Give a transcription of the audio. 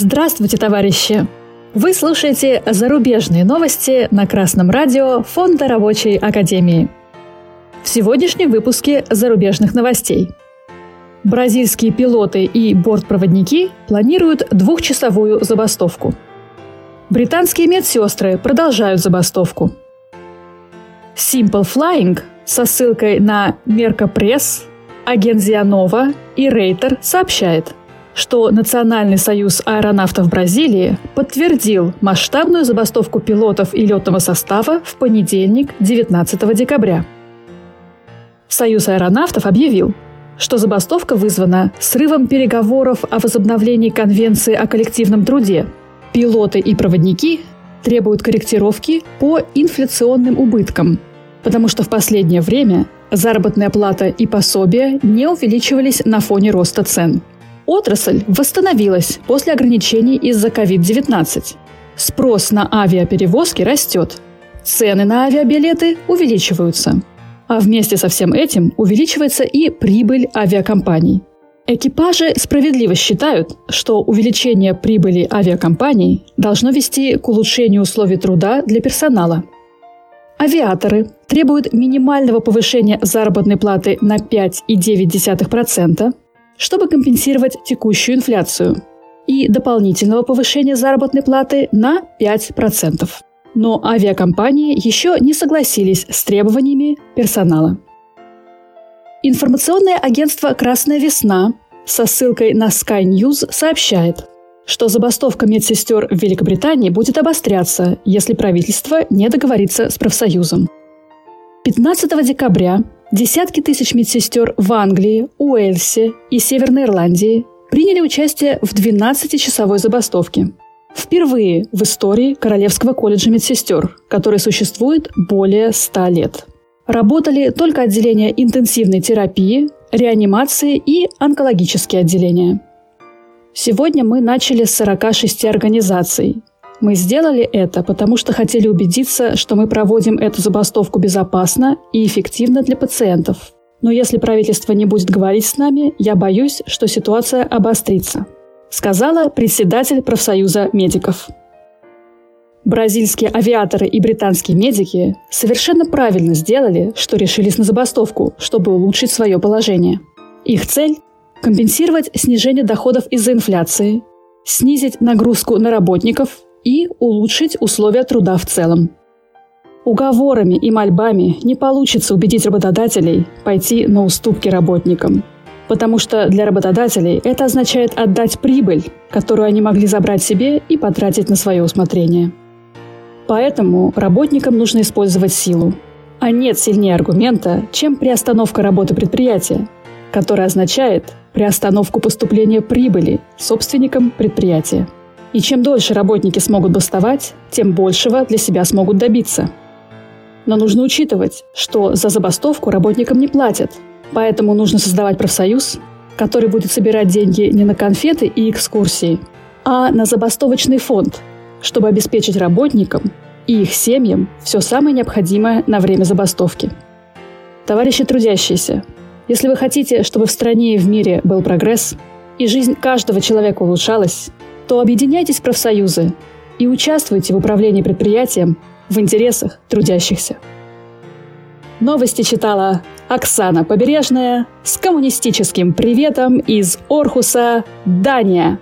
Здравствуйте, товарищи! Вы слушаете зарубежные новости на Красном радио Фонда Рабочей Академии. В сегодняшнем выпуске зарубежных новостей. Бразильские пилоты и бортпроводники планируют двухчасовую забастовку. Британские медсестры продолжают забастовку. Simple Flying со ссылкой на Меркопресс, Агензия Нова и Рейтер сообщает – что Национальный союз аэронавтов Бразилии подтвердил масштабную забастовку пилотов и летного состава в понедельник, 19 декабря. Союз аэронавтов объявил, что забастовка вызвана срывом переговоров о возобновлении Конвенции о коллективном труде. Пилоты и проводники требуют корректировки по инфляционным убыткам, потому что в последнее время заработная плата и пособия не увеличивались на фоне роста цен – Отрасль восстановилась после ограничений из-за COVID-19. Спрос на авиаперевозки растет. Цены на авиабилеты увеличиваются. А вместе со всем этим увеличивается и прибыль авиакомпаний. Экипажи справедливо считают, что увеличение прибыли авиакомпаний должно вести к улучшению условий труда для персонала. Авиаторы требуют минимального повышения заработной платы на 5,9%, чтобы компенсировать текущую инфляцию, и дополнительного повышения заработной платы на 5%. Но авиакомпании еще не согласились с требованиями персонала. Информационное агентство «Красная весна» со ссылкой на Sky News сообщает, что забастовка медсестер в Великобритании будет обостряться, если правительство не договорится с профсоюзом. 15 декабря Десятки тысяч медсестер в Англии, Уэльсе и Северной Ирландии приняли участие в 12-часовой забастовке. Впервые в истории Королевского колледжа медсестер, который существует более 100 лет. Работали только отделения интенсивной терапии, реанимации и онкологические отделения. Сегодня мы начали с 46 организаций, мы сделали это, потому что хотели убедиться, что мы проводим эту забастовку безопасно и эффективно для пациентов. Но если правительство не будет говорить с нами, я боюсь, что ситуация обострится, сказала председатель профсоюза медиков. Бразильские авиаторы и британские медики совершенно правильно сделали, что решились на забастовку, чтобы улучшить свое положение. Их цель – компенсировать снижение доходов из-за инфляции, снизить нагрузку на работников и улучшить условия труда в целом. Уговорами и мольбами не получится убедить работодателей пойти на уступки работникам, потому что для работодателей это означает отдать прибыль, которую они могли забрать себе и потратить на свое усмотрение. Поэтому работникам нужно использовать силу. А нет сильнее аргумента, чем приостановка работы предприятия, которая означает приостановку поступления прибыли собственникам предприятия. И чем дольше работники смогут бастовать, тем большего для себя смогут добиться. Но нужно учитывать, что за забастовку работникам не платят, поэтому нужно создавать профсоюз, который будет собирать деньги не на конфеты и экскурсии, а на забастовочный фонд, чтобы обеспечить работникам и их семьям все самое необходимое на время забастовки. Товарищи трудящиеся, если вы хотите, чтобы в стране и в мире был прогресс, и жизнь каждого человека улучшалась, то объединяйтесь в профсоюзы и участвуйте в управлении предприятием в интересах трудящихся. Новости читала Оксана Побережная с коммунистическим приветом из Орхуса, Дания.